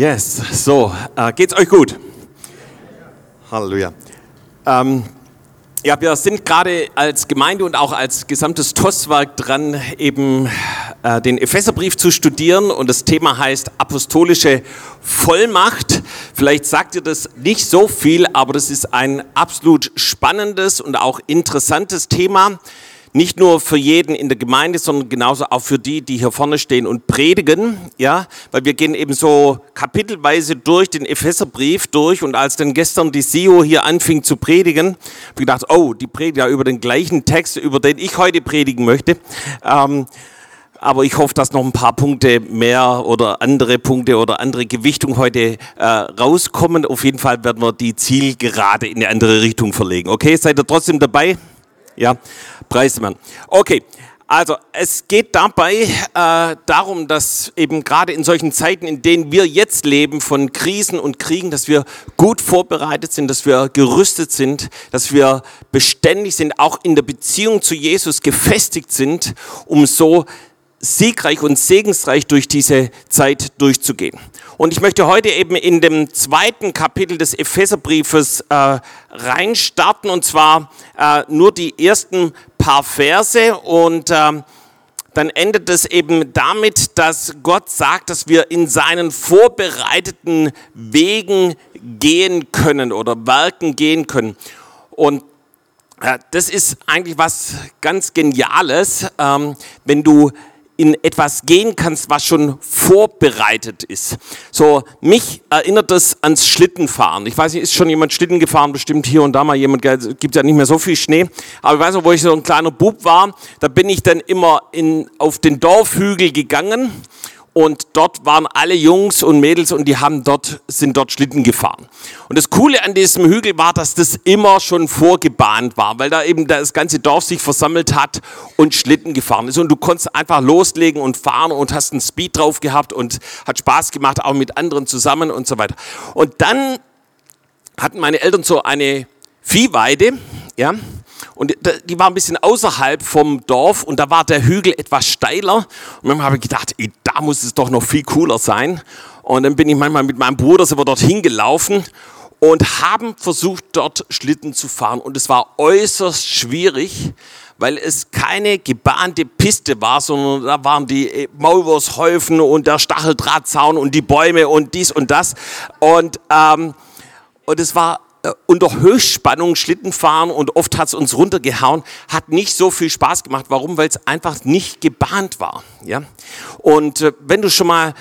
Yes, so, äh, geht's euch gut? Halleluja. Ähm, ja, wir sind gerade als Gemeinde und auch als gesamtes TOS-Werk dran, eben äh, den Epheserbrief zu studieren und das Thema heißt apostolische Vollmacht. Vielleicht sagt ihr das nicht so viel, aber das ist ein absolut spannendes und auch interessantes Thema nicht nur für jeden in der Gemeinde, sondern genauso auch für die, die hier vorne stehen und predigen, ja, weil wir gehen eben so kapitelweise durch den Epheserbrief durch und als dann gestern die SEO hier anfing zu predigen, habe ich gedacht, oh, die predigt ja über den gleichen Text, über den ich heute predigen möchte. Ähm, aber ich hoffe, dass noch ein paar Punkte mehr oder andere Punkte oder andere Gewichtung heute äh, rauskommen. Auf jeden Fall werden wir die Zielgerade in eine andere Richtung verlegen. Okay, seid ihr trotzdem dabei? Ja, Preismann. Okay, also es geht dabei äh, darum, dass eben gerade in solchen Zeiten, in denen wir jetzt leben, von Krisen und Kriegen, dass wir gut vorbereitet sind, dass wir gerüstet sind, dass wir beständig sind, auch in der Beziehung zu Jesus gefestigt sind, um so siegreich und segensreich durch diese Zeit durchzugehen. Und ich möchte heute eben in dem zweiten Kapitel des Epheserbriefes äh, reinstarten und zwar äh, nur die ersten paar Verse und äh, dann endet es eben damit, dass Gott sagt, dass wir in seinen vorbereiteten Wegen gehen können oder Werken gehen können. Und äh, das ist eigentlich was ganz Geniales, ähm, wenn du in etwas gehen kannst, was schon vorbereitet ist. So, mich erinnert das ans Schlittenfahren. Ich weiß nicht, ist schon jemand Schlitten gefahren? Bestimmt hier und da mal jemand, gibt ja nicht mehr so viel Schnee. Aber ich weiß noch, wo ich so ein kleiner Bub war, da bin ich dann immer in, auf den Dorfhügel gegangen und dort waren alle Jungs und Mädels und die haben dort, sind dort Schlitten gefahren. Und das Coole an diesem Hügel war, dass das immer schon vorgebahnt war, weil da eben das ganze Dorf sich versammelt hat und Schlitten gefahren ist. Und du konntest einfach loslegen und fahren und hast einen Speed drauf gehabt und hat Spaß gemacht, auch mit anderen zusammen und so weiter. Und dann hatten meine Eltern so eine Viehweide, ja, und die war ein bisschen außerhalb vom Dorf und da war der Hügel etwas steiler. Und dann habe ich gedacht, ey, da muss es doch noch viel cooler sein. Und dann bin ich manchmal mit meinem Bruder wir dorthin gelaufen und haben versucht, dort Schlitten zu fahren. Und es war äußerst schwierig, weil es keine gebahnte Piste war, sondern da waren die Maulwurfshäufen und der Stacheldrahtzaun und die Bäume und dies und das. Und, ähm, und es war äh, unter Höchstspannung Schlitten fahren und oft hat es uns runtergehauen, hat nicht so viel Spaß gemacht. Warum? Weil es einfach nicht gebahnt war. Ja? Und äh, wenn du schon mal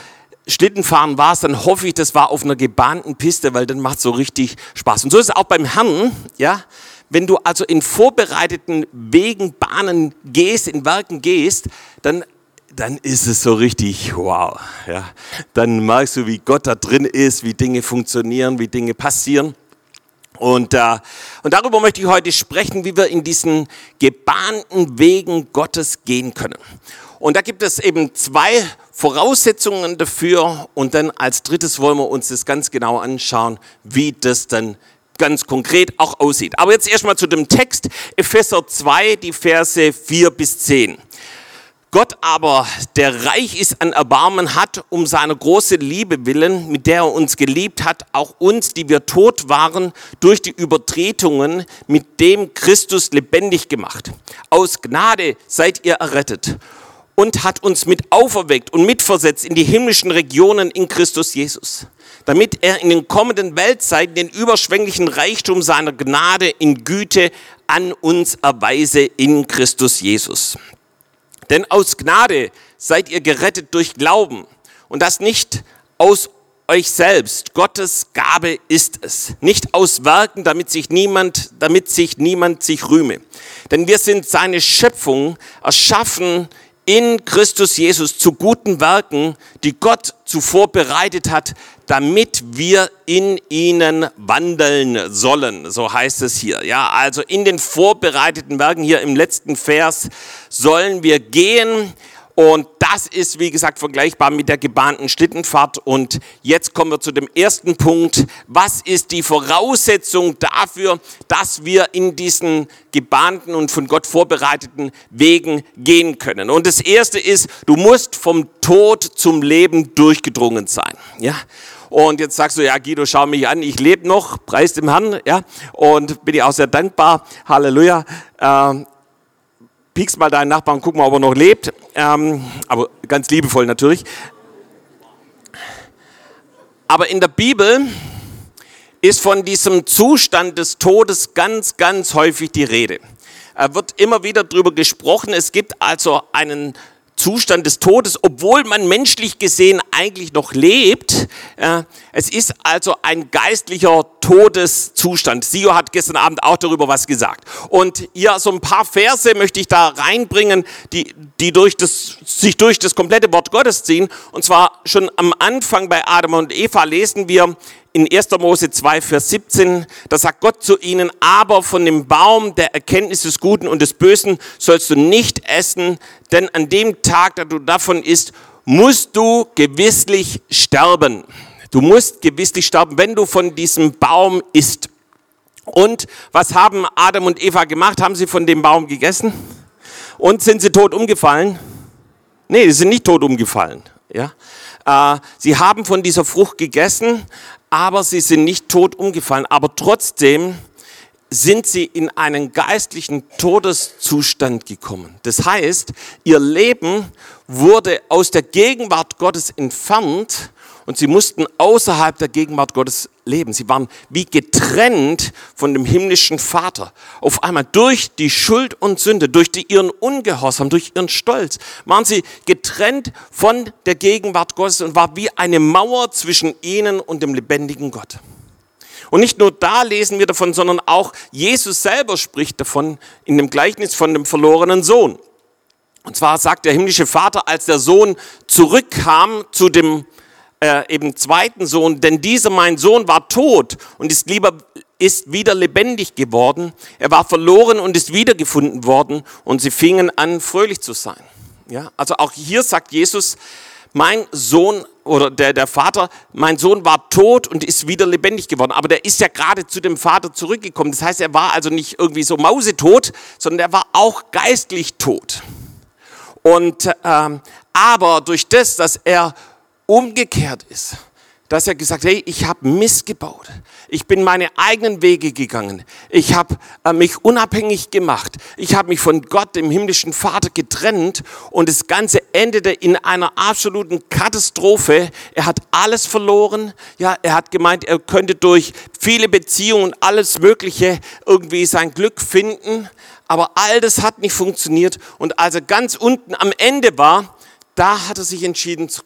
Schlittenfahren warst, dann hoffe ich, das war auf einer gebahnten Piste, weil dann macht so richtig Spaß. Und so ist es auch beim Herrn, ja. Wenn du also in vorbereiteten Wegen, Bahnen gehst, in Werken gehst, dann dann ist es so richtig wow. Ja. Dann merkst du, wie Gott da drin ist, wie Dinge funktionieren, wie Dinge passieren. Und, äh, und darüber möchte ich heute sprechen, wie wir in diesen gebahnten Wegen Gottes gehen können. Und da gibt es eben zwei Voraussetzungen dafür. Und dann als drittes wollen wir uns das ganz genau anschauen, wie das dann ganz konkret auch aussieht. Aber jetzt erstmal zu dem Text, Epheser 2, die Verse 4 bis 10. Gott aber, der reich ist an Erbarmen, hat um seine große Liebe willen, mit der er uns geliebt hat, auch uns, die wir tot waren, durch die Übertretungen mit dem Christus lebendig gemacht. Aus Gnade seid ihr errettet und hat uns mit auferweckt und mitversetzt in die himmlischen Regionen in Christus Jesus, damit er in den kommenden Weltzeiten den überschwänglichen Reichtum seiner Gnade in Güte an uns erweise in Christus Jesus. Denn aus Gnade seid ihr gerettet durch Glauben und das nicht aus euch selbst. Gottes Gabe ist es. Nicht aus Werken, damit sich niemand, damit sich niemand sich rühme. Denn wir sind seine Schöpfung, erschaffen in Christus Jesus zu guten Werken, die Gott zuvor bereitet hat, damit wir in ihnen wandeln sollen. So heißt es hier. Ja, also in den vorbereiteten Werken hier im letzten Vers sollen wir gehen Und das ist, wie gesagt, vergleichbar mit der gebahnten Schlittenfahrt. Und jetzt kommen wir zu dem ersten Punkt. Was ist die Voraussetzung dafür, dass wir in diesen gebahnten und von Gott vorbereiteten Wegen gehen können? Und das erste ist, du musst vom Tod zum Leben durchgedrungen sein. Ja? Und jetzt sagst du, ja, Guido, schau mich an, ich lebe noch, preis dem Herrn, ja, und bin dir auch sehr dankbar. Halleluja. Ähm, piekst mal deinen Nachbarn, guck mal, ob er noch lebt. Ähm, aber ganz liebevoll natürlich. Aber in der Bibel ist von diesem Zustand des Todes ganz, ganz häufig die Rede. Er wird immer wieder darüber gesprochen. Es gibt also einen Zustand des Todes, obwohl man menschlich gesehen eigentlich noch lebt. Es ist also ein geistlicher Todeszustand. Sio hat gestern Abend auch darüber was gesagt. Und hier so ein paar Verse möchte ich da reinbringen, die, die durch das, sich durch das komplette Wort Gottes ziehen. Und zwar schon am Anfang bei Adam und Eva lesen wir in 1. Mose 2, Vers 17, da sagt Gott zu ihnen, aber von dem Baum der Erkenntnis des Guten und des Bösen sollst du nicht essen, denn an dem Tag, da du davon isst, musst du gewisslich sterben. Du musst gewisslich sterben, wenn du von diesem Baum isst. Und was haben Adam und Eva gemacht? Haben sie von dem Baum gegessen? Und sind sie tot umgefallen? Nee, sie sind nicht tot umgefallen. Ja? Äh, sie haben von dieser Frucht gegessen, aber sie sind nicht tot umgefallen. Aber trotzdem sind sie in einen geistlichen Todeszustand gekommen. Das heißt, ihr Leben wurde aus der Gegenwart Gottes entfernt und sie mussten außerhalb der Gegenwart Gottes leben. Sie waren wie getrennt von dem himmlischen Vater. Auf einmal durch die Schuld und Sünde, durch die, ihren Ungehorsam, durch ihren Stolz, waren sie getrennt von der Gegenwart Gottes und war wie eine Mauer zwischen ihnen und dem lebendigen Gott. Und nicht nur da lesen wir davon, sondern auch Jesus selber spricht davon in dem Gleichnis von dem verlorenen Sohn. Und zwar sagt der himmlische Vater, als der Sohn zurückkam zu dem äh, eben zweiten Sohn, denn dieser mein Sohn war tot und ist lieber ist wieder lebendig geworden. Er war verloren und ist wiedergefunden worden und sie fingen an fröhlich zu sein. Ja, also auch hier sagt Jesus, mein Sohn oder der, der Vater, mein Sohn war tot und ist wieder lebendig geworden. Aber der ist ja gerade zu dem Vater zurückgekommen. Das heißt, er war also nicht irgendwie so mausetot, sondern er war auch geistlich tot. Und ähm, aber durch das, dass er umgekehrt ist, dass er gesagt hat, hey, ich habe missgebaut. Ich bin meine eigenen Wege gegangen. Ich habe äh, mich unabhängig gemacht. Ich habe mich von Gott, dem himmlischen Vater, getrennt und das Ganze endete in einer absoluten Katastrophe. Er hat alles verloren. Ja, er hat gemeint, er könnte durch viele Beziehungen alles Mögliche irgendwie sein Glück finden. Aber all das hat nicht funktioniert. Und als er ganz unten am Ende war, da hat er sich entschieden zu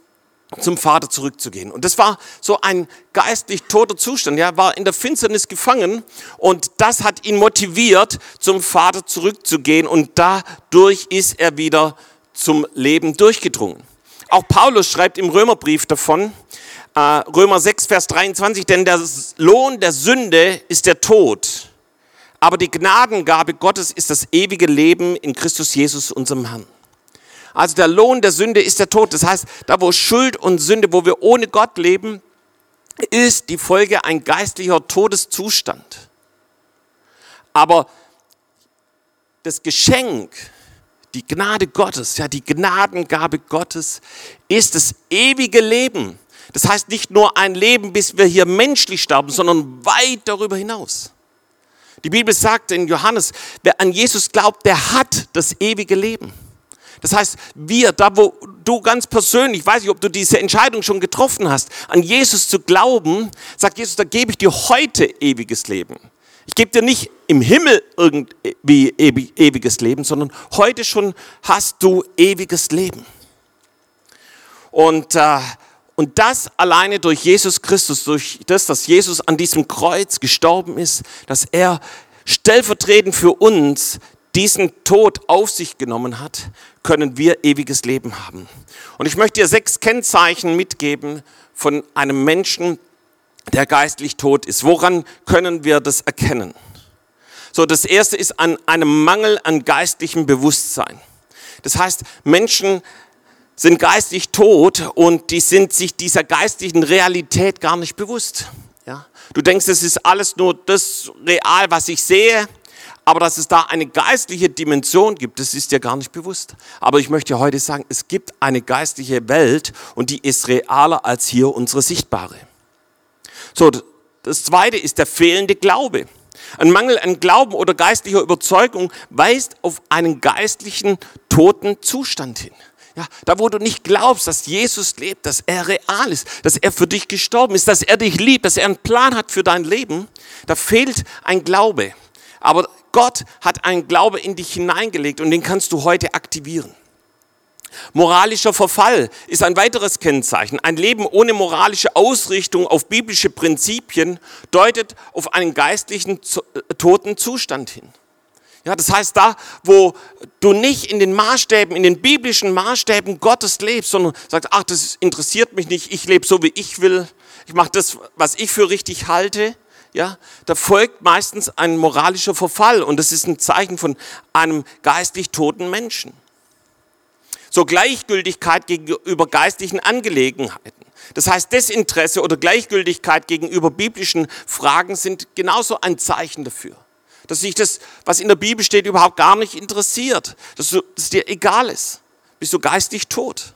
zum Vater zurückzugehen. Und das war so ein geistlich toter Zustand. Er war in der Finsternis gefangen und das hat ihn motiviert, zum Vater zurückzugehen und dadurch ist er wieder zum Leben durchgedrungen. Auch Paulus schreibt im Römerbrief davon, äh, Römer 6, Vers 23, denn der Lohn der Sünde ist der Tod, aber die Gnadengabe Gottes ist das ewige Leben in Christus Jesus, unserem Herrn. Also der Lohn der Sünde ist der Tod. Das heißt, da wo Schuld und Sünde, wo wir ohne Gott leben, ist die Folge ein geistlicher Todeszustand. Aber das Geschenk, die Gnade Gottes, ja, die Gnadengabe Gottes ist das ewige Leben. Das heißt nicht nur ein Leben, bis wir hier menschlich sterben, sondern weit darüber hinaus. Die Bibel sagt in Johannes, wer an Jesus glaubt, der hat das ewige Leben. Das heißt, wir, da wo du ganz persönlich, ich weiß nicht, ob du diese Entscheidung schon getroffen hast, an Jesus zu glauben, sagt Jesus, da gebe ich dir heute ewiges Leben. Ich gebe dir nicht im Himmel irgendwie ewiges Leben, sondern heute schon hast du ewiges Leben. Und, äh, und das alleine durch Jesus Christus, durch das, dass Jesus an diesem Kreuz gestorben ist, dass er stellvertretend für uns diesen Tod auf sich genommen hat, können wir ewiges Leben haben. Und ich möchte dir sechs Kennzeichen mitgeben von einem Menschen, der geistlich tot ist. Woran können wir das erkennen? So, das erste ist an einem Mangel an geistlichem Bewusstsein. Das heißt, Menschen sind geistig tot und die sind sich dieser geistlichen Realität gar nicht bewusst. Ja? Du denkst, es ist alles nur das real, was ich sehe, aber dass es da eine geistliche Dimension gibt, das ist dir gar nicht bewusst. Aber ich möchte heute sagen, es gibt eine geistliche Welt und die ist realer als hier unsere sichtbare. So, das zweite ist der fehlende Glaube. Ein Mangel an Glauben oder geistlicher Überzeugung weist auf einen geistlichen toten Zustand hin. Ja, da wo du nicht glaubst, dass Jesus lebt, dass er real ist, dass er für dich gestorben ist, dass er dich liebt, dass er einen Plan hat für dein Leben, da fehlt ein Glaube. Aber Gott hat einen Glaube in dich hineingelegt und den kannst du heute aktivieren. Moralischer Verfall ist ein weiteres Kennzeichen. Ein Leben ohne moralische Ausrichtung auf biblische Prinzipien deutet auf einen geistlichen äh, toten Zustand hin. Ja, das heißt, da, wo du nicht in den Maßstäben, in den biblischen Maßstäben Gottes lebst, sondern sagst, ach, das interessiert mich nicht, ich lebe so, wie ich will, ich mache das, was ich für richtig halte, ja, da folgt meistens ein moralischer Verfall und das ist ein Zeichen von einem geistlich toten Menschen. So Gleichgültigkeit gegenüber geistlichen Angelegenheiten. Das heißt, Desinteresse oder Gleichgültigkeit gegenüber biblischen Fragen sind genauso ein Zeichen dafür dass sich das, was in der Bibel steht, überhaupt gar nicht interessiert, dass es dir egal ist. Bist du geistig tot.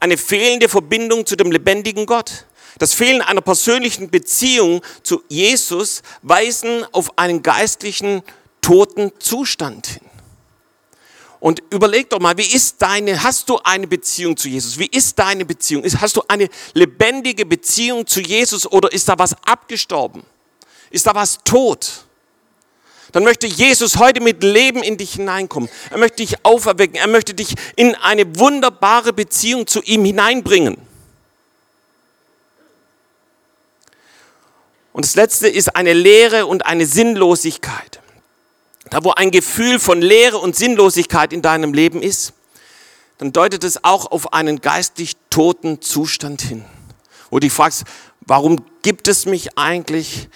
Eine fehlende Verbindung zu dem lebendigen Gott. Das Fehlen einer persönlichen Beziehung zu Jesus weisen auf einen geistlichen toten Zustand hin. Und überleg doch mal, wie ist deine, hast du eine Beziehung zu Jesus? Wie ist deine Beziehung? Hast du eine lebendige Beziehung zu Jesus oder ist da was abgestorben? Ist da was tot? dann möchte Jesus heute mit Leben in dich hineinkommen. Er möchte dich auferwecken. Er möchte dich in eine wunderbare Beziehung zu ihm hineinbringen. Und das letzte ist eine Leere und eine Sinnlosigkeit. Da wo ein Gefühl von Leere und Sinnlosigkeit in deinem Leben ist, dann deutet es auch auf einen geistig toten Zustand hin. Wo du dich fragst, warum gibt es mich eigentlich?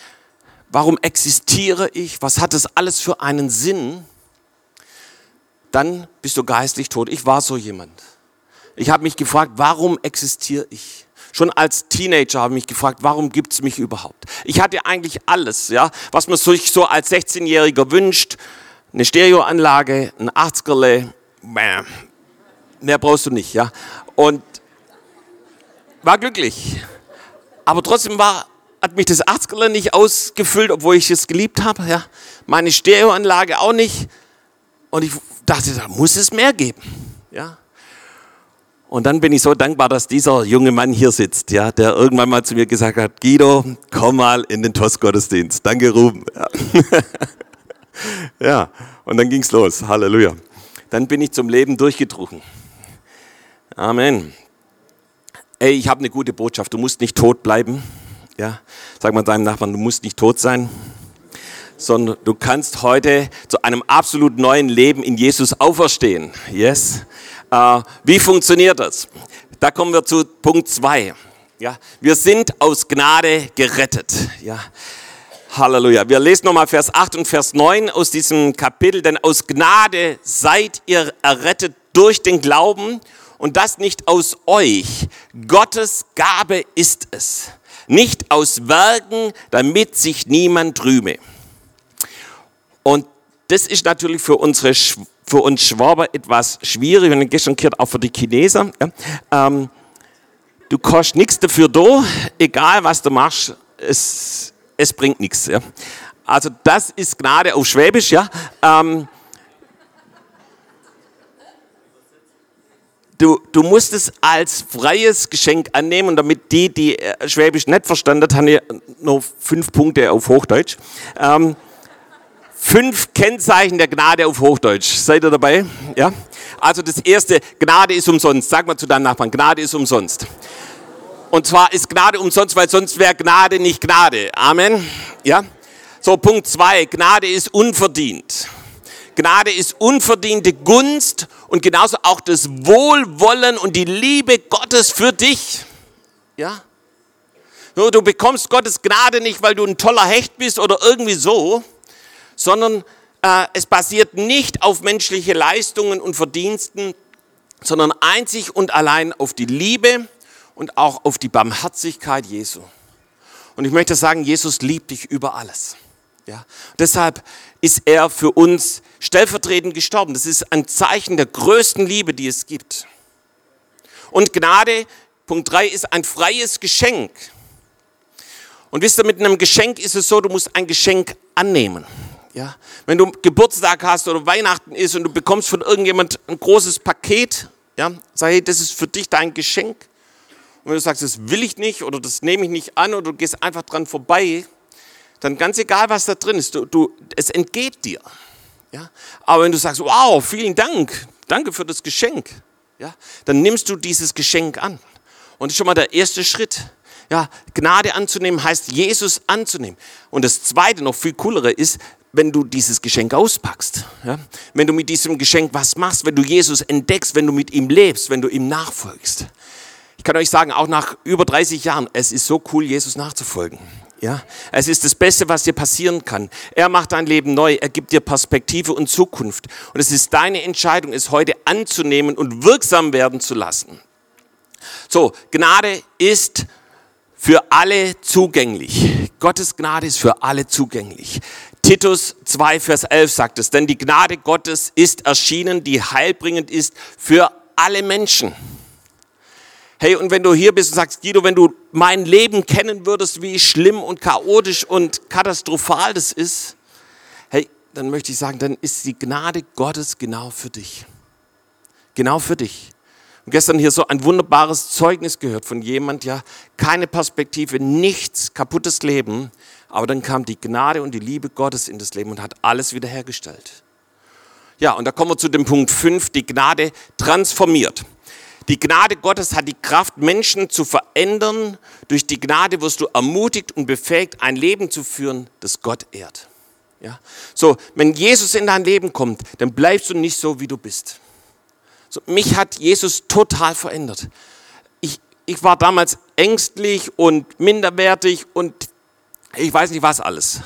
warum existiere ich, was hat das alles für einen Sinn, dann bist du geistlich tot. Ich war so jemand. Ich habe mich gefragt, warum existiere ich? Schon als Teenager habe ich mich gefragt, warum gibt es mich überhaupt? Ich hatte eigentlich alles, ja, was man sich so als 16-Jähriger wünscht. Eine Stereoanlage, ein 80erle, mehr brauchst du nicht, ja. Und war glücklich. Aber trotzdem war hat mich das Arztgler nicht ausgefüllt, obwohl ich es geliebt habe. Ja. Meine Stereoanlage auch nicht. Und ich dachte, da muss es mehr geben. Ja. Und dann bin ich so dankbar, dass dieser junge Mann hier sitzt, ja, der irgendwann mal zu mir gesagt hat, Guido, komm mal in den TOS-Gottesdienst. Danke, Ruben. Ja. ja, und dann ging's los. Halleluja. Dann bin ich zum Leben durchgedrungen. Amen. Ey, ich habe eine gute Botschaft. Du musst nicht tot bleiben. Ja, sag mal deinem Nachbarn, du musst nicht tot sein, sondern du kannst heute zu einem absolut neuen Leben in Jesus auferstehen. Yes. Äh, wie funktioniert das? Da kommen wir zu Punkt zwei. Ja, wir sind aus Gnade gerettet. Ja. Halleluja. Wir lesen nochmal Vers 8 und Vers 9 aus diesem Kapitel. Denn aus Gnade seid ihr errettet durch den Glauben und das nicht aus euch. Gottes Gabe ist es nicht aus Werken, damit sich niemand rühme. Und das ist natürlich für unsere für uns Schwaber etwas schwierig und gestern gehört auch für die Chineser. Ja. Ähm, du kostet nichts dafür da, egal was du machst, es, es bringt nichts. Ja. Also das ist Gnade auf Schwäbisch. Ja. Ähm, du, du musst es als freies Geschenk annehmen und damit die, die äh, Schwäbisch nicht verstanden haben, noch fünf Punkte auf Hochdeutsch. Ähm, fünf Kennzeichen der Gnade auf Hochdeutsch. Seid ihr dabei? Ja? Also das erste, Gnade ist umsonst. Sag mal zu deinem Nachbarn, Gnade ist umsonst. Und zwar ist Gnade umsonst, weil sonst wäre Gnade nicht Gnade. Amen. Ja? So, Punkt zwei, Gnade ist unverdient. Gnade ist unverdiente Gunst und genauso auch das Wohlwollen und die Liebe Gottes für dich. Ja? Du bekommst Gottes Gnade nicht, weil du ein toller Hecht bist oder irgendwie so, sondern äh, es basiert nicht auf menschliche Leistungen und Verdiensten, sondern einzig und allein auf die Liebe und auch auf die Barmherzigkeit Jesu. Und ich möchte sagen, Jesus liebt dich über alles. Ja? Deshalb ist er für uns stellvertretend gestorben. Das ist ein Zeichen der größten Liebe, die es gibt. Und Gnade, Punkt 3, ist ein freies Geschenk. Und wisst ihr, mit einem Geschenk ist es so, du musst ein Geschenk annehmen. Ja? Wenn du Geburtstag hast oder Weihnachten ist und du bekommst von irgendjemand ein großes Paket, ja, sag hey, das ist für dich dein Geschenk. Und wenn du sagst, das will ich nicht oder das nehme ich nicht an oder du gehst einfach dran vorbei, dann ganz egal, was da drin ist, du, du, es entgeht dir. Ja? Aber wenn du sagst, wow, vielen Dank, danke für das Geschenk, ja, dann nimmst du dieses Geschenk an. Und das ist schon mal der erste Schritt. Ja, Gnade anzunehmen heißt, Jesus anzunehmen. Und das zweite, noch viel coolere ist, wenn du dieses Geschenk auspackst. Ja? Wenn du mit diesem Geschenk was machst, wenn du Jesus entdeckst, wenn du mit ihm lebst, wenn du ihm nachfolgst. Ich kann euch sagen, auch nach über 30 Jahren, es ist so cool, Jesus nachzufolgen. Ja, es ist das Beste, was dir passieren kann. Er macht dein Leben neu, er gibt dir Perspektive und Zukunft. Und es ist deine Entscheidung, es heute anzunehmen und wirksam werden zu lassen. So, Gnade ist für alle zugänglich. Gottes Gnade ist für alle zugänglich. Titus 2, Vers 11 sagt es, denn die Gnade Gottes ist erschienen, die heilbringend ist für alle Menschen. Hey, und wenn du hier bist und sagst, Guido, wenn du mein Leben kennen würdest, wie schlimm und chaotisch und katastrophal das ist, hey, dann möchte ich sagen, dann ist die Gnade Gottes genau für dich. Genau für dich. Und gestern hier so ein wunderbares Zeugnis gehört von jemand, ja, keine Perspektive, nichts, kaputtes Leben, aber dann kam die Gnade und die Liebe Gottes in das Leben und hat alles wiederhergestellt. Ja, und da kommen wir zu dem Punkt 5, die Gnade transformiert. Die Gnade Gottes hat die Kraft, Menschen zu verändern. Durch die Gnade wirst du ermutigt und befähigt, ein Leben zu führen, das Gott ehrt. Ja? So, wenn Jesus in dein Leben kommt, dann bleibst du nicht so, wie du bist. So, mich hat Jesus total verändert. Ich, ich war damals ängstlich und minderwertig und ich weiß nicht was alles.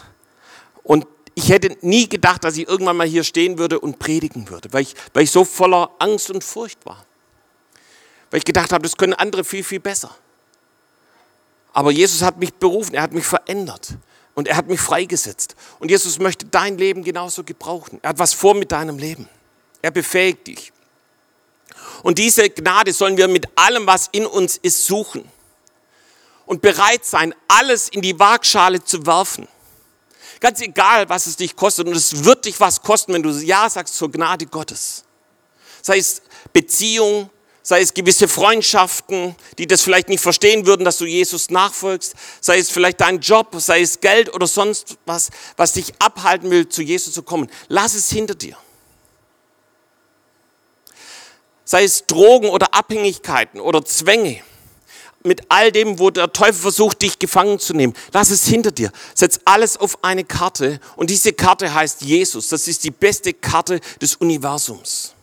Und ich hätte nie gedacht, dass ich irgendwann mal hier stehen würde und predigen würde, weil ich, weil ich so voller Angst und Furcht war. Weil ich gedacht habe, das können andere viel, viel besser. Aber Jesus hat mich berufen, er hat mich verändert und er hat mich freigesetzt. Und Jesus möchte dein Leben genauso gebrauchen. Er hat was vor mit deinem Leben. Er befähigt dich. Und diese Gnade sollen wir mit allem, was in uns ist, suchen. Und bereit sein, alles in die Waagschale zu werfen. Ganz egal, was es dich kostet. Und es wird dich was kosten, wenn du Ja sagst zur Gnade Gottes. Sei es Beziehung, sei es gewisse Freundschaften, die das vielleicht nicht verstehen würden, dass du Jesus nachfolgst, sei es vielleicht dein Job, sei es Geld oder sonst was, was dich abhalten will, zu Jesus zu kommen. Lass es hinter dir. Sei es Drogen oder Abhängigkeiten oder Zwänge. Mit all dem, wo der Teufel versucht, dich gefangen zu nehmen. Lass es hinter dir. Setz alles auf eine Karte. Und diese Karte heißt Jesus. Das ist die beste Karte des Universums.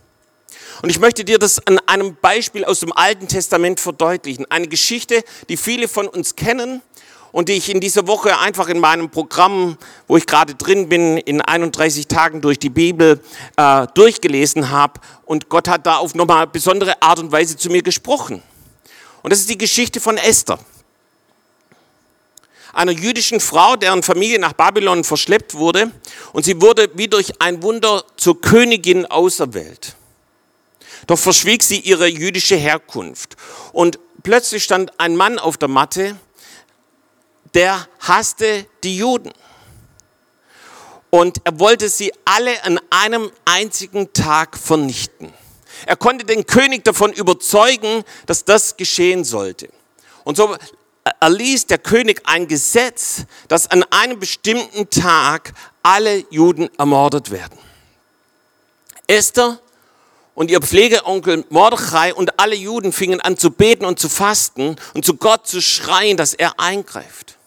Und ich möchte dir das an einem Beispiel aus dem Alten Testament verdeutlichen. Eine Geschichte, die viele von uns kennen und die ich in dieser Woche einfach in meinem Programm, wo ich gerade drin bin, in 31 Tagen durch die Bibel äh, durchgelesen habe. Und Gott hat da auf nochmal besondere Art und Weise zu mir gesprochen. Und das ist die Geschichte von Esther einer jüdischen Frau, deren Familie nach Babylon verschleppt wurde. Und sie wurde wie durch ein Wunder zur Königin auserwählt. Doch verschwieg sie ihre jüdische Herkunft. Und plötzlich stand ein Mann auf der Matte, der hasste die Juden. Und er wollte sie alle an einem einzigen Tag vernichten. Er konnte den König davon überzeugen, dass das geschehen sollte. Und so erließ der König ein Gesetz, dass an einem bestimmten Tag alle Juden ermordet werden. Esther und ihr Pflegeonkel Mordechai und alle Juden fingen an zu beten und zu fasten und zu Gott zu schreien, dass er eingreift.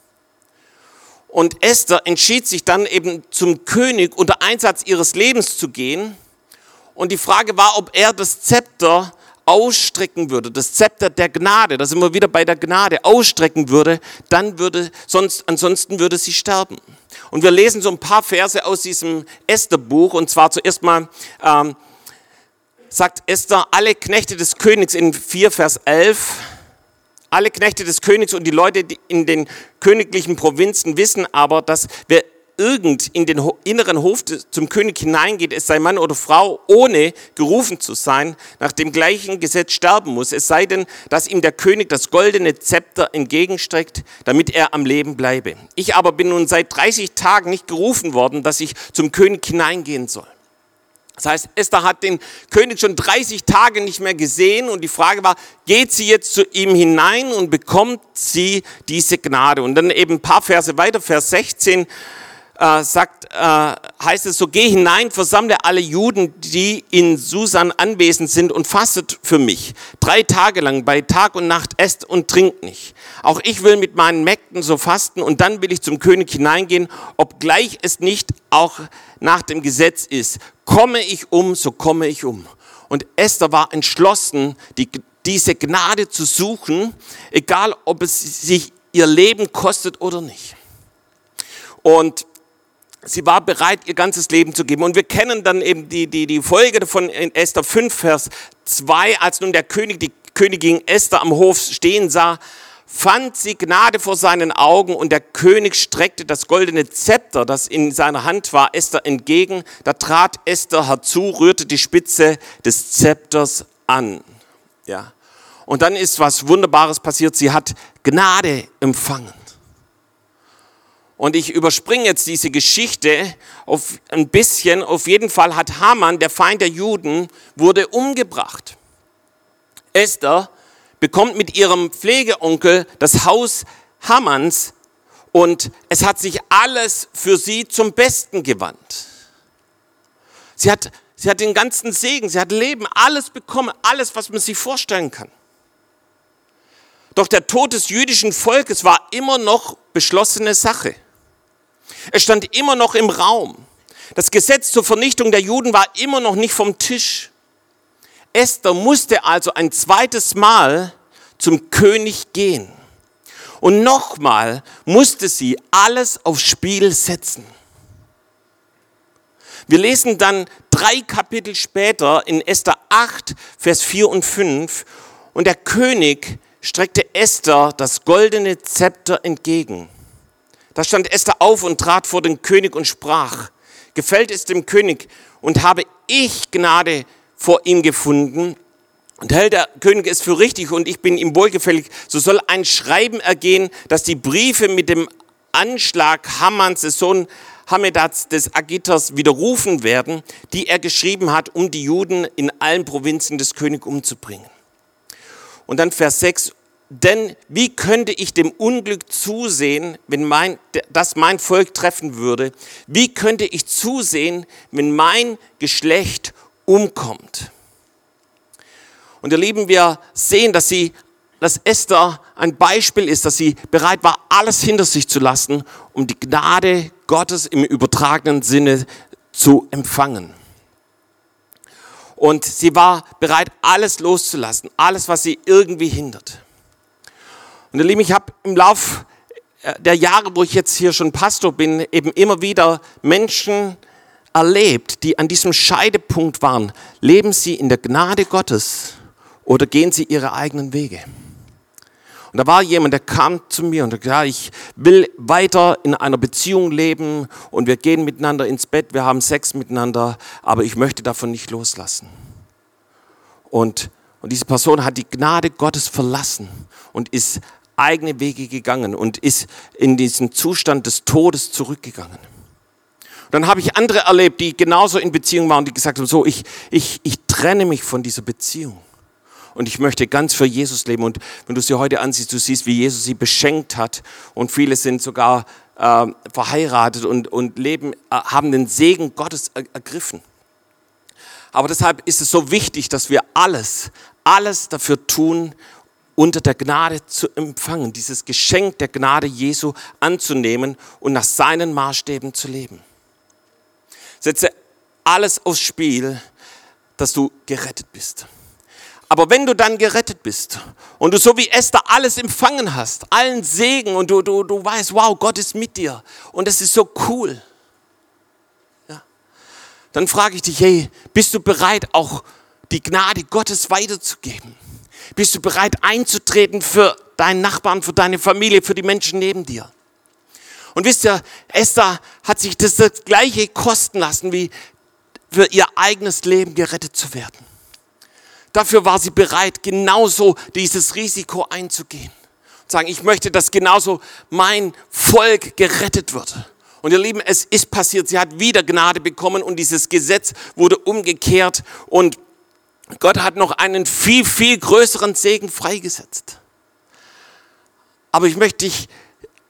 Und Esther entschied sich dann eben zum König unter Einsatz ihres Lebens zu gehen. Und die Frage war, ob er das Zepter ausstrecken würde, das Zepter der Gnade, da sind wir wieder bei der Gnade, ausstrecken würde, dann würde, sonst, ansonsten würde sie sterben. Und wir lesen so ein paar Verse aus diesem Esther-Buch, und zwar zuerst mal ähm, sagt Esther, alle Knechte des Königs in 4 Vers 11, alle Knechte des Königs und die Leute in den königlichen Provinzen wissen aber, dass wer irgend in den inneren Hof zum König hineingeht, es sei Mann oder Frau, ohne gerufen zu sein, nach dem gleichen Gesetz sterben muss. Es sei denn, dass ihm der König das goldene Zepter entgegenstreckt, damit er am Leben bleibe. Ich aber bin nun seit 30 Tagen nicht gerufen worden, dass ich zum König hineingehen soll. Das heißt, Esther hat den König schon 30 Tage nicht mehr gesehen und die Frage war, geht sie jetzt zu ihm hinein und bekommt sie diese Gnade? Und dann eben ein paar Verse weiter, Vers 16, äh, sagt, äh, heißt es so, geh hinein, versammle alle Juden, die in Susan anwesend sind und fastet für mich. Drei Tage lang, bei Tag und Nacht, esst und trinkt nicht. Auch ich will mit meinen Mägden so fasten und dann will ich zum König hineingehen, obgleich es nicht auch nach dem Gesetz ist. Komme ich um, so komme ich um. Und Esther war entschlossen, die, diese Gnade zu suchen, egal ob es sich ihr Leben kostet oder nicht. Und sie war bereit, ihr ganzes Leben zu geben. Und wir kennen dann eben die, die, die Folge davon in Esther 5, Vers 2, als nun der König die Königin Esther am Hof stehen sah, fand sie Gnade vor seinen Augen und der König streckte das goldene Zepter, das in seiner Hand war, Esther entgegen. Da trat Esther herzu, rührte die Spitze des Zepters an. Ja. Und dann ist was Wunderbares passiert. Sie hat Gnade empfangen. Und ich überspringe jetzt diese Geschichte auf ein bisschen. Auf jeden Fall hat Haman, der Feind der Juden, wurde umgebracht. Esther bekommt mit ihrem Pflegeonkel das Haus Hamans und es hat sich alles für sie zum Besten gewandt. Sie hat, sie hat den ganzen Segen, sie hat Leben, alles bekommen, alles, was man sich vorstellen kann. Doch der Tod des jüdischen Volkes war immer noch beschlossene Sache. Es stand immer noch im Raum. Das Gesetz zur Vernichtung der Juden war immer noch nicht vom Tisch. Esther musste also ein zweites Mal zum König gehen. Und nochmal musste sie alles aufs Spiel setzen. Wir lesen dann drei Kapitel später in Esther 8, Vers 4 und 5. Und der König streckte Esther das goldene Zepter entgegen. Da stand Esther auf und trat vor den König und sprach, gefällt es dem König und habe ich Gnade vor ihm gefunden und hält der König es für richtig und ich bin ihm wohlgefällig, so soll ein Schreiben ergehen, dass die Briefe mit dem Anschlag Hammans, des Sohn Hamedats des Agiters, widerrufen werden, die er geschrieben hat, um die Juden in allen Provinzen des Königs umzubringen. Und dann Vers 6, denn wie könnte ich dem Unglück zusehen, wenn mein, das mein Volk treffen würde? Wie könnte ich zusehen, wenn mein Geschlecht umkommt? Und ihr Lieben, wir sehen, dass sie, dass Esther ein Beispiel ist, dass sie bereit war, alles hinter sich zu lassen, um die Gnade Gottes im übertragenen Sinne zu empfangen. Und sie war bereit, alles loszulassen, alles, was sie irgendwie hindert. Und ihr Lieben, ich habe im Lauf äh, der Jahre, wo ich jetzt hier schon Pastor bin, eben immer wieder Menschen erlebt, die an diesem Scheidepunkt waren. Leben sie in der Gnade Gottes oder gehen sie ihre eigenen Wege? Und da war jemand, der kam zu mir und sagte, ja, ich will weiter in einer Beziehung leben und wir gehen miteinander ins Bett, wir haben Sex miteinander, aber ich möchte davon nicht loslassen. Und, und diese Person hat die Gnade Gottes verlassen und ist eigene Wege gegangen und ist in diesen Zustand des Todes zurückgegangen. Und dann habe ich andere erlebt, die genauso in Beziehung waren, die gesagt haben, so, ich, ich, ich trenne mich von dieser Beziehung. Und ich möchte ganz für Jesus leben. Und wenn du sie heute ansiehst, du siehst, wie Jesus sie beschenkt hat. Und viele sind sogar äh, verheiratet und, und leben, äh, haben den Segen Gottes er, ergriffen. Aber deshalb ist es so wichtig, dass wir alles, alles dafür tun, unter der Gnade zu empfangen, dieses Geschenk der Gnade Jesu anzunehmen und nach seinen Maßstäben zu leben. Setze alles aufs Spiel, dass du gerettet bist. Aber wenn du dann gerettet bist und du so wie Esther alles empfangen hast, allen Segen und du, du, du weißt, wow, Gott ist mit dir und es ist so cool, ja, dann frage ich dich, hey, bist du bereit auch die Gnade Gottes weiterzugeben? Bist du bereit einzutreten für deinen Nachbarn, für deine Familie, für die Menschen neben dir? Und wisst ihr, Esther hat sich das, das gleiche kosten lassen, wie für ihr eigenes Leben gerettet zu werden. Dafür war sie bereit, genauso dieses Risiko einzugehen. Und sagen, ich möchte, dass genauso mein Volk gerettet wird. Und ihr Lieben, es ist passiert. Sie hat wieder Gnade bekommen und dieses Gesetz wurde umgekehrt und Gott hat noch einen viel, viel größeren Segen freigesetzt. Aber ich möchte dich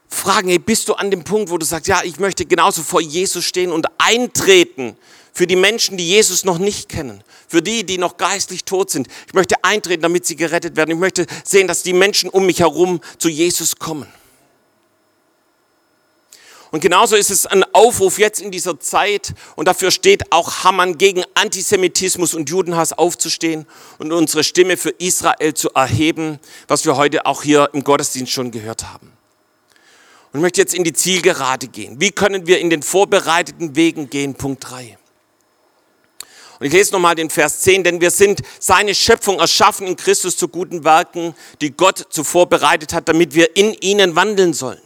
fragen, hey, bist du an dem Punkt, wo du sagst, ja, ich möchte genauso vor Jesus stehen und eintreten für die Menschen, die Jesus noch nicht kennen, für die, die noch geistlich tot sind. Ich möchte eintreten, damit sie gerettet werden. Ich möchte sehen, dass die Menschen um mich herum zu Jesus kommen. Und genauso ist es ein Aufruf jetzt in dieser Zeit und dafür steht auch Hamann gegen Antisemitismus und Judenhass aufzustehen und unsere Stimme für Israel zu erheben, was wir heute auch hier im Gottesdienst schon gehört haben. Und ich möchte jetzt in die Zielgerade gehen. Wie können wir in den vorbereiteten Wegen gehen? Punkt 3. Und ich lese nochmal den Vers 10, denn wir sind seine Schöpfung erschaffen in Christus zu guten Werken, die Gott zuvor bereitet hat, damit wir in ihnen wandeln sollen.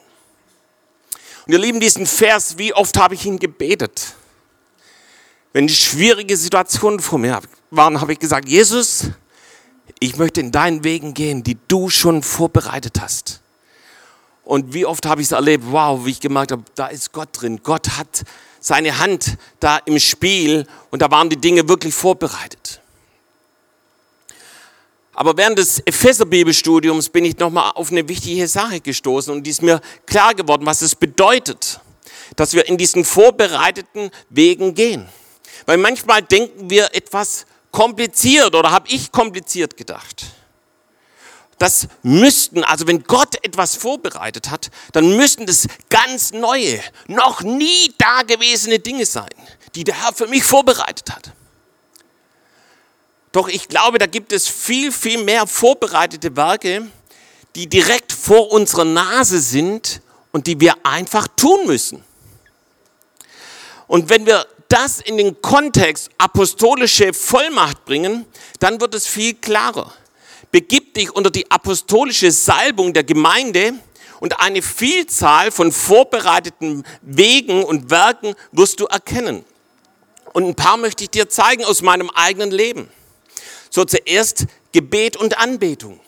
Und ihr Lieben, diesen Vers, wie oft habe ich ihn gebetet? Wenn schwierige Situationen vor mir waren, habe ich gesagt, Jesus, ich möchte in deinen Wegen gehen, die du schon vorbereitet hast. Und wie oft habe ich es erlebt, wow, wie ich gemerkt habe, da ist Gott drin. Gott hat seine Hand da im Spiel und da waren die Dinge wirklich vorbereitet. Aber während des Epheser-Bibelstudiums bin ich nochmal auf eine wichtige Sache gestoßen und die ist mir klar geworden, was es bedeutet, dass wir in diesen vorbereiteten Wegen gehen. Weil manchmal denken wir etwas kompliziert oder habe ich kompliziert gedacht das müssten, also wenn Gott etwas vorbereitet hat, dann müssten das ganz neue, noch nie dagewesene Dinge sein, die der Herr für mich vorbereitet hat. Doch ich glaube, da gibt es viel, viel mehr vorbereitete Werke, die direkt vor unserer Nase sind und die wir einfach tun müssen. Und wenn wir das in den Kontext apostolische Vollmacht bringen, dann wird es viel klarer begib dich unter die apostolische Salbung der Gemeinde und eine Vielzahl von vorbereiteten Wegen und Werken wirst du erkennen. Und ein paar möchte ich dir zeigen aus meinem eigenen Leben. So zuerst Gebet und Anbetung.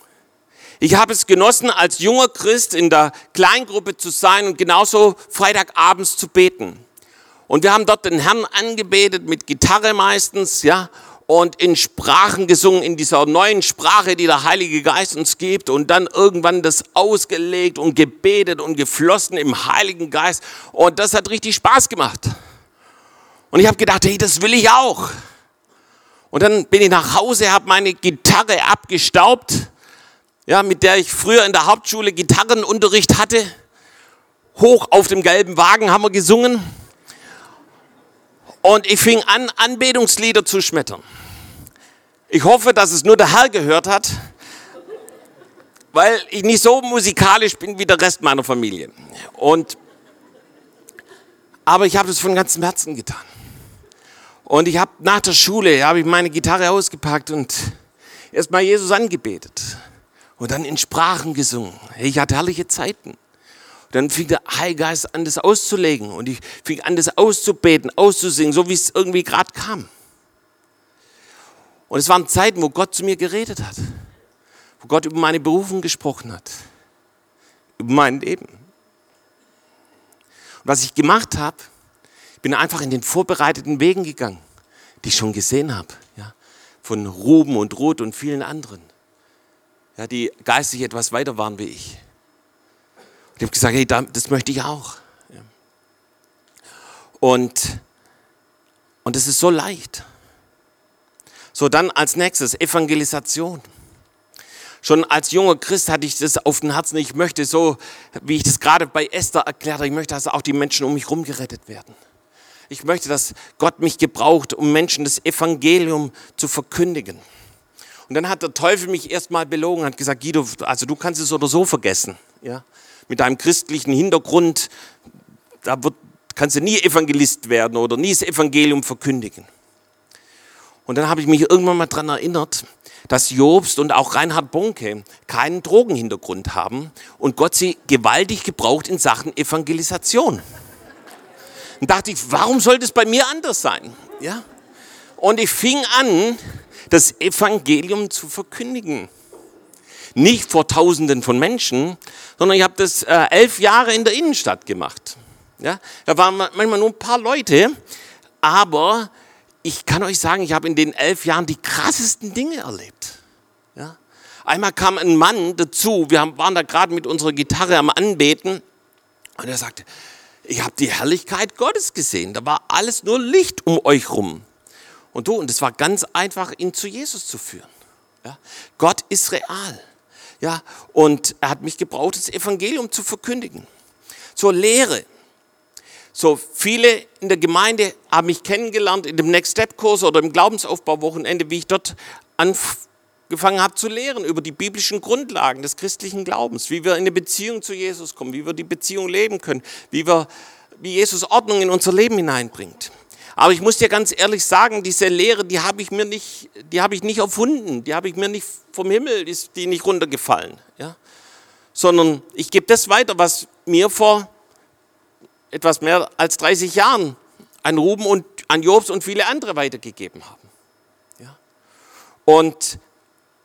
Ich habe es genossen, als junger Christ in der Kleingruppe zu sein und genauso Freitagabends zu beten. Und wir haben dort den Herrn angebetet mit Gitarre meistens, ja, und in Sprachen gesungen, in dieser neuen Sprache, die der Heilige Geist uns gibt und dann irgendwann das ausgelegt und gebetet und geflossen im Heiligen Geist und das hat richtig Spaß gemacht. Und ich habe gedacht, hey, das will ich auch. Und dann bin ich nach Hause, habe meine Gitarre abgestaubt, ja, mit der ich früher in der Hauptschule Gitarrenunterricht hatte. Hoch auf dem gelben Wagen haben wir gesungen. Und ich fing an, Anbetungslieder zu schmettern. Ich hoffe, dass es nur der Herr gehört hat, weil ich nicht so musikalisch bin wie der Rest meiner Familie. Und, aber ich habe das von ganzem Herzen getan. Und ich habe nach der Schule, habe ich meine Gitarre ausgepackt und erstmal Jesus angebetet. Und dann in Sprachen gesungen. Ich hatte herrliche Zeiten dann fing der Heilige Geist an, das auszulegen. Und ich fing an, das auszubeten, auszusingen, so wie es irgendwie gerade kam. Und es waren Zeiten, wo Gott zu mir geredet hat. Wo Gott über meine Berufung gesprochen hat. Über mein Leben. Und was ich gemacht habe, bin einfach in den vorbereiteten Wegen gegangen, die ich schon gesehen habe. Ja, von Ruben und Ruth und vielen anderen. Ja, die geistig etwas weiter waren wie ich. Ich habe gesagt, hey, das möchte ich auch. Und, und es ist so leicht. So, dann als nächstes Evangelisation. Schon als junger Christ hatte ich das auf dem Herzen. Ich möchte so, wie ich das gerade bei Esther erklärt habe, ich möchte, dass auch die Menschen um mich herum gerettet werden. Ich möchte, dass Gott mich gebraucht, um Menschen das Evangelium zu verkündigen. Und dann hat der Teufel mich erstmal belogen, hat gesagt, Guido, also du kannst es oder so vergessen. Ja? mit deinem christlichen Hintergrund, da wird, kannst du nie Evangelist werden oder nie das Evangelium verkündigen. Und dann habe ich mich irgendwann mal daran erinnert, dass Jobst und auch Reinhard Bonke keinen Drogenhintergrund haben und Gott sie gewaltig gebraucht in Sachen Evangelisation. Und dachte ich, warum sollte es bei mir anders sein? Ja? Und ich fing an, das Evangelium zu verkündigen. Nicht vor Tausenden von Menschen, sondern ich habe das äh, elf Jahre in der Innenstadt gemacht. Ja? Da waren manchmal nur ein paar Leute, aber ich kann euch sagen, ich habe in den elf Jahren die krassesten Dinge erlebt. Ja? Einmal kam ein Mann dazu, wir waren da gerade mit unserer Gitarre am Anbeten und er sagte, ich habe die Herrlichkeit Gottes gesehen. Da war alles nur Licht um euch rum. Und du, und es war ganz einfach, ihn zu Jesus zu führen. Ja? Gott ist real. Ja? Und er hat mich gebraucht, das Evangelium zu verkündigen. Zur Lehre. So viele in der Gemeinde haben mich kennengelernt in dem Next Step Kurs oder im Glaubensaufbauwochenende, wie ich dort angefangen habe zu lehren über die biblischen Grundlagen des christlichen Glaubens, wie wir in eine Beziehung zu Jesus kommen, wie wir die Beziehung leben können, wie wir wie Jesus Ordnung in unser Leben hineinbringt. Aber ich muss dir ganz ehrlich sagen, diese Lehre, die habe ich mir nicht, die habe ich nicht erfunden, die habe ich mir nicht vom Himmel, ist die nicht runtergefallen, ja? Sondern ich gebe das weiter, was mir vor etwas mehr als 30 Jahren an Ruben und an Jobs und viele andere weitergegeben haben. Ja? Und,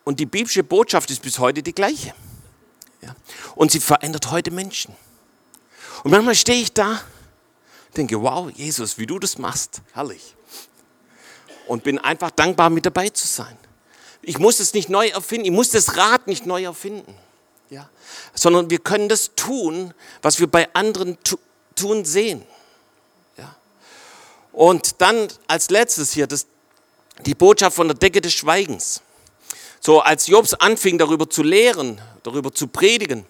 und die biblische Botschaft ist bis heute die gleiche. Ja? Und sie verändert heute Menschen. Und manchmal stehe ich da, denke, wow, Jesus, wie du das machst, herrlich. Und bin einfach dankbar, mit dabei zu sein. Ich muss es nicht neu erfinden, ich muss das Rad nicht neu erfinden. Ja? Sondern wir können das tun, was wir bei anderen tun tun sehen. Ja. Und dann als letztes hier das, die Botschaft von der Decke des Schweigens. So als Jobs anfing darüber zu lehren, darüber zu predigen,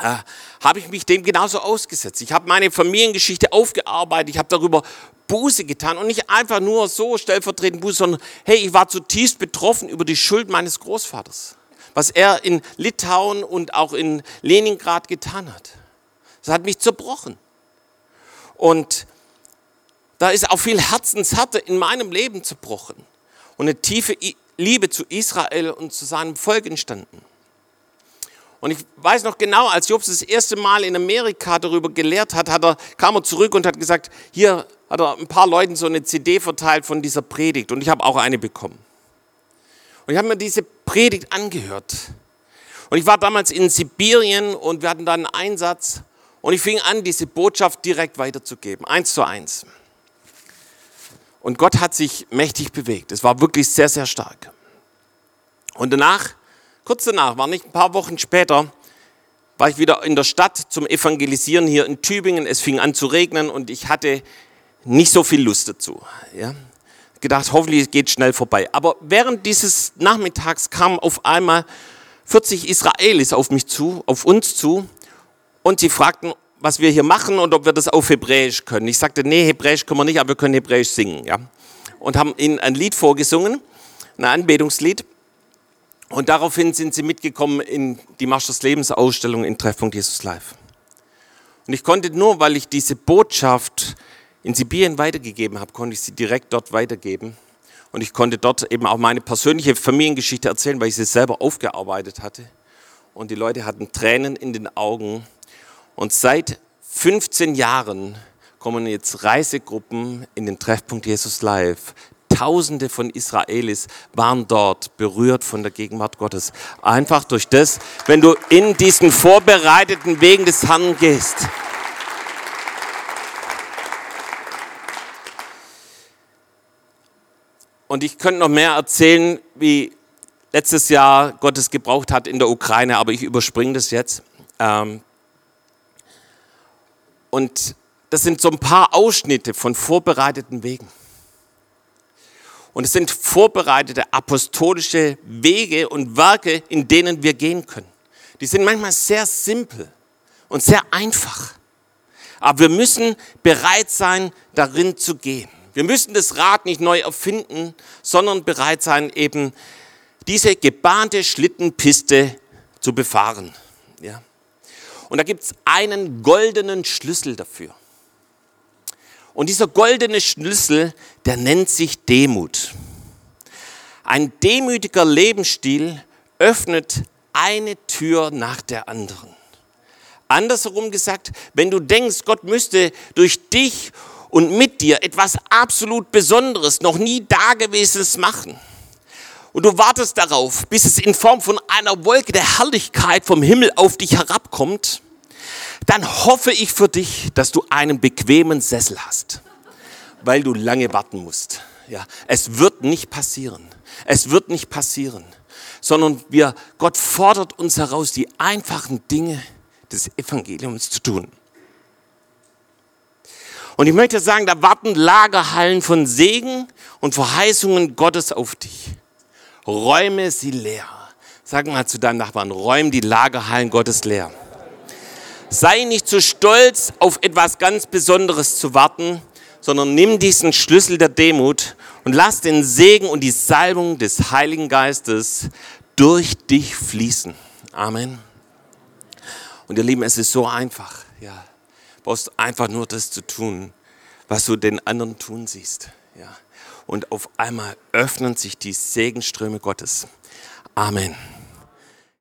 äh, habe ich mich dem genauso ausgesetzt. Ich habe meine Familiengeschichte aufgearbeitet, ich habe darüber Buße getan und nicht einfach nur so stellvertretend Buße, sondern hey, ich war zutiefst betroffen über die Schuld meines Großvaters, was er in Litauen und auch in Leningrad getan hat. Das hat mich zerbrochen. Und da ist auch viel Herzenshärte in meinem Leben zerbrochen. Und eine tiefe Liebe zu Israel und zu seinem Volk entstanden. Und ich weiß noch genau, als Jobs das erste Mal in Amerika darüber gelehrt hat, hat er, kam er zurück und hat gesagt, hier hat er ein paar Leuten so eine CD verteilt von dieser Predigt. Und ich habe auch eine bekommen. Und ich habe mir diese Predigt angehört. Und ich war damals in Sibirien und wir hatten da einen Einsatz. Und ich fing an, diese Botschaft direkt weiterzugeben, eins zu eins. Und Gott hat sich mächtig bewegt. Es war wirklich sehr, sehr stark. Und danach, kurz danach, war nicht ein paar Wochen später, war ich wieder in der Stadt zum Evangelisieren hier in Tübingen. Es fing an zu regnen und ich hatte nicht so viel Lust dazu. Ja? Gedacht, hoffentlich geht es schnell vorbei. Aber während dieses Nachmittags kamen auf einmal 40 Israelis auf mich zu, auf uns zu und sie fragten, was wir hier machen und ob wir das auf Hebräisch können. Ich sagte, nee, Hebräisch können wir nicht, aber wir können Hebräisch singen. Ja? Und haben ihnen ein Lied vorgesungen, ein Anbetungslied. Und daraufhin sind sie mitgekommen in die Marsch des Lebens Ausstellung in Treffpunkt Jesus Live. Und ich konnte nur, weil ich diese Botschaft in Sibirien weitergegeben habe, konnte ich sie direkt dort weitergeben. Und ich konnte dort eben auch meine persönliche Familiengeschichte erzählen, weil ich sie selber aufgearbeitet hatte. Und die Leute hatten Tränen in den Augen und seit 15 Jahren kommen jetzt Reisegruppen in den Treffpunkt Jesus Live. Tausende von Israelis waren dort berührt von der Gegenwart Gottes. Einfach durch das, wenn du in diesen vorbereiteten Wegen des Herrn gehst. Und ich könnte noch mehr erzählen, wie letztes Jahr Gottes gebraucht hat in der Ukraine, aber ich überspringe das jetzt. Ähm, und das sind so ein paar Ausschnitte von vorbereiteten Wegen. Und es sind vorbereitete apostolische Wege und Werke, in denen wir gehen können. Die sind manchmal sehr simpel und sehr einfach. Aber wir müssen bereit sein, darin zu gehen. Wir müssen das Rad nicht neu erfinden, sondern bereit sein, eben diese gebahnte Schlittenpiste zu befahren. Ja. Und da gibt es einen goldenen Schlüssel dafür. Und dieser goldene Schlüssel, der nennt sich Demut. Ein demütiger Lebensstil öffnet eine Tür nach der anderen. Andersherum gesagt, wenn du denkst, Gott müsste durch dich und mit dir etwas absolut Besonderes, noch nie Dagewesenes machen, und du wartest darauf, bis es in Form von einer Wolke der Herrlichkeit vom Himmel auf dich herabkommt, dann hoffe ich für dich, dass du einen bequemen Sessel hast, weil du lange warten musst. Ja, es wird nicht passieren. Es wird nicht passieren, sondern wir, Gott fordert uns heraus, die einfachen Dinge des Evangeliums zu tun. Und ich möchte sagen, da warten Lagerhallen von Segen und Verheißungen Gottes auf dich. Räume sie leer. Sag mal zu deinem Nachbarn, räum die Lagerhallen Gottes leer. Sei nicht zu stolz, auf etwas ganz Besonderes zu warten, sondern nimm diesen Schlüssel der Demut und lass den Segen und die Salbung des Heiligen Geistes durch dich fließen. Amen. Und ihr Lieben, es ist so einfach. Ja, du brauchst einfach nur das zu tun, was du den anderen tun siehst. Ja. Und auf einmal öffnen sich die Segenströme Gottes. Amen.